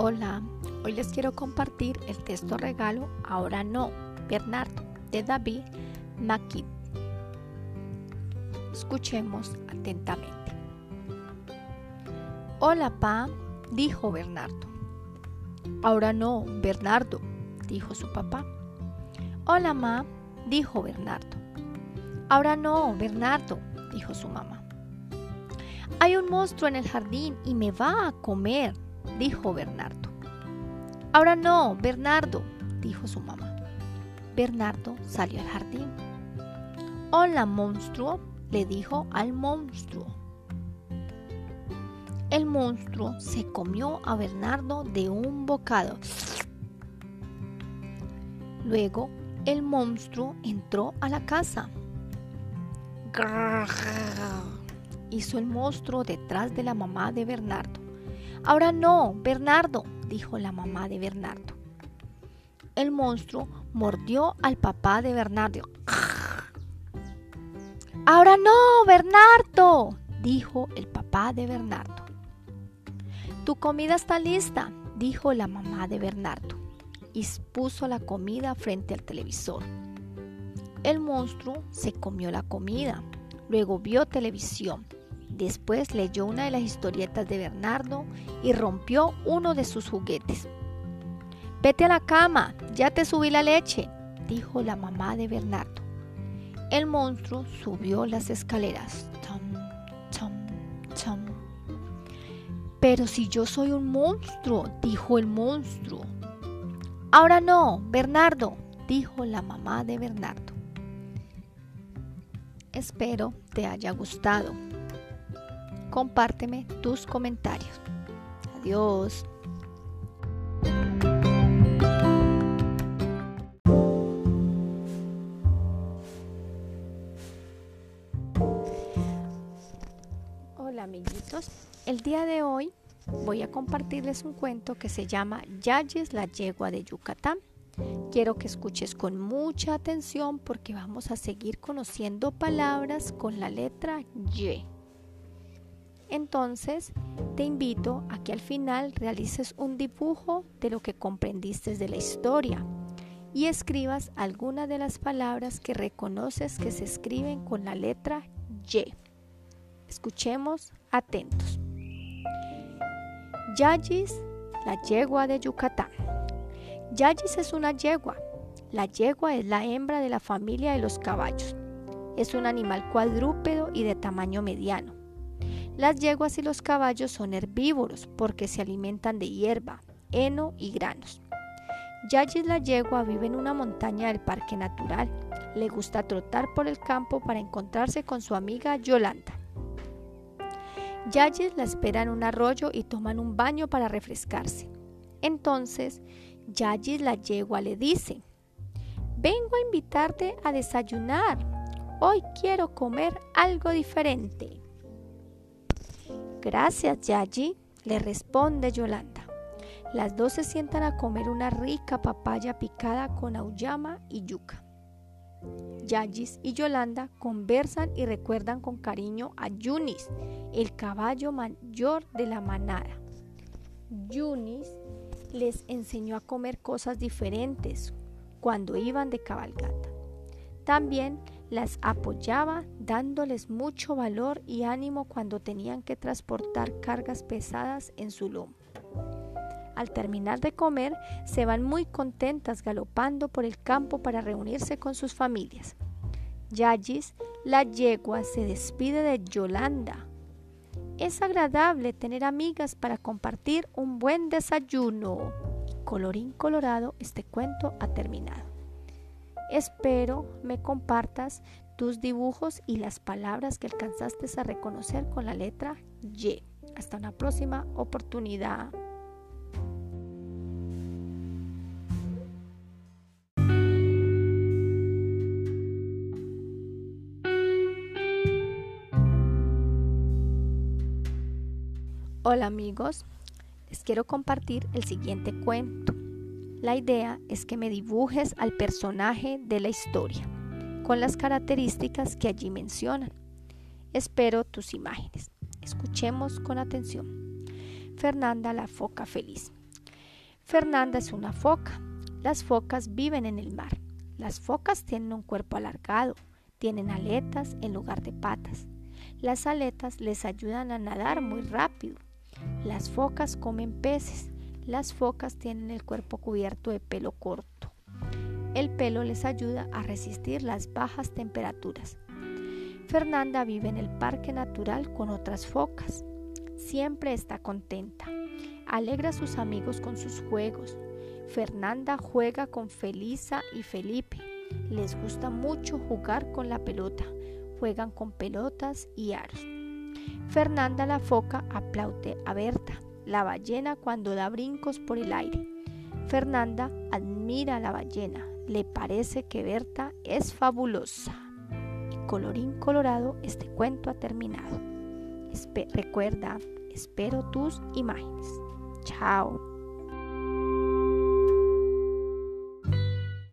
Hola, hoy les quiero compartir el texto regalo Ahora no, Bernardo, de David McKee. Escuchemos atentamente. Hola, pa, dijo Bernardo. Ahora no, Bernardo, dijo su papá. Hola, ma, dijo Bernardo. Ahora no, Bernardo, dijo su mamá. Hay un monstruo en el jardín y me va a comer, dijo Bernardo. Ahora no, Bernardo, dijo su mamá. Bernardo salió al jardín. Hola, monstruo, le dijo al monstruo. El monstruo se comió a Bernardo de un bocado. Luego el monstruo entró a la casa. Hizo el monstruo detrás de la mamá de Bernardo. Ahora no, Bernardo, dijo la mamá de Bernardo. El monstruo mordió al papá de Bernardo. Ahora no, Bernardo, dijo el papá de Bernardo. Tu comida está lista, dijo la mamá de Bernardo, y puso la comida frente al televisor. El monstruo se comió la comida, luego vio televisión Después leyó una de las historietas de Bernardo y rompió uno de sus juguetes. Vete a la cama, ya te subí la leche, dijo la mamá de Bernardo. El monstruo subió las escaleras. Pero si yo soy un monstruo, dijo el monstruo. Ahora no, Bernardo, dijo la mamá de Bernardo. Espero te haya gustado compárteme tus comentarios. Adiós. Hola amiguitos, el día de hoy voy a compartirles un cuento que se llama Yayes la yegua de Yucatán. Quiero que escuches con mucha atención porque vamos a seguir conociendo palabras con la letra Y. Entonces, te invito a que al final realices un dibujo de lo que comprendiste de la historia y escribas algunas de las palabras que reconoces que se escriben con la letra Y. Escuchemos atentos. Yayis, la yegua de Yucatán. Yayis es una yegua. La yegua es la hembra de la familia de los caballos. Es un animal cuadrúpedo y de tamaño mediano. Las yeguas y los caballos son herbívoros porque se alimentan de hierba, heno y granos. Yayis la yegua vive en una montaña del parque natural. Le gusta trotar por el campo para encontrarse con su amiga Yolanda. Yayis la espera en un arroyo y toman un baño para refrescarse. Entonces, Yayis la yegua le dice, vengo a invitarte a desayunar. Hoy quiero comer algo diferente. Gracias, Yayi, le responde Yolanda. Las dos se sientan a comer una rica papaya picada con auyama y yuca. Yayis y Yolanda conversan y recuerdan con cariño a Yunis, el caballo mayor de la manada. Yunis les enseñó a comer cosas diferentes cuando iban de cabalgata. También las apoyaba dándoles mucho valor y ánimo cuando tenían que transportar cargas pesadas en su lomo. Al terminar de comer, se van muy contentas galopando por el campo para reunirse con sus familias. Yayis, la yegua, se despide de Yolanda. Es agradable tener amigas para compartir un buen desayuno. Colorín colorado, este cuento ha terminado. Espero me compartas tus dibujos y las palabras que alcanzaste a reconocer con la letra Y. Hasta una próxima oportunidad. Hola amigos, les quiero compartir el siguiente cuento. La idea es que me dibujes al personaje de la historia, con las características que allí mencionan. Espero tus imágenes. Escuchemos con atención. Fernanda la foca feliz. Fernanda es una foca. Las focas viven en el mar. Las focas tienen un cuerpo alargado, tienen aletas en lugar de patas. Las aletas les ayudan a nadar muy rápido. Las focas comen peces. Las focas tienen el cuerpo cubierto de pelo corto. El pelo les ayuda a resistir las bajas temperaturas. Fernanda vive en el parque natural con otras focas. Siempre está contenta. Alegra a sus amigos con sus juegos. Fernanda juega con Felisa y Felipe. Les gusta mucho jugar con la pelota. Juegan con pelotas y aros. Fernanda la foca aplaude a Berta, la ballena cuando da brincos por el aire. Fernanda admira a la ballena. Le parece que Berta es fabulosa. Y colorín colorado, este cuento ha terminado. recuerda, espero tus imágenes. Chao.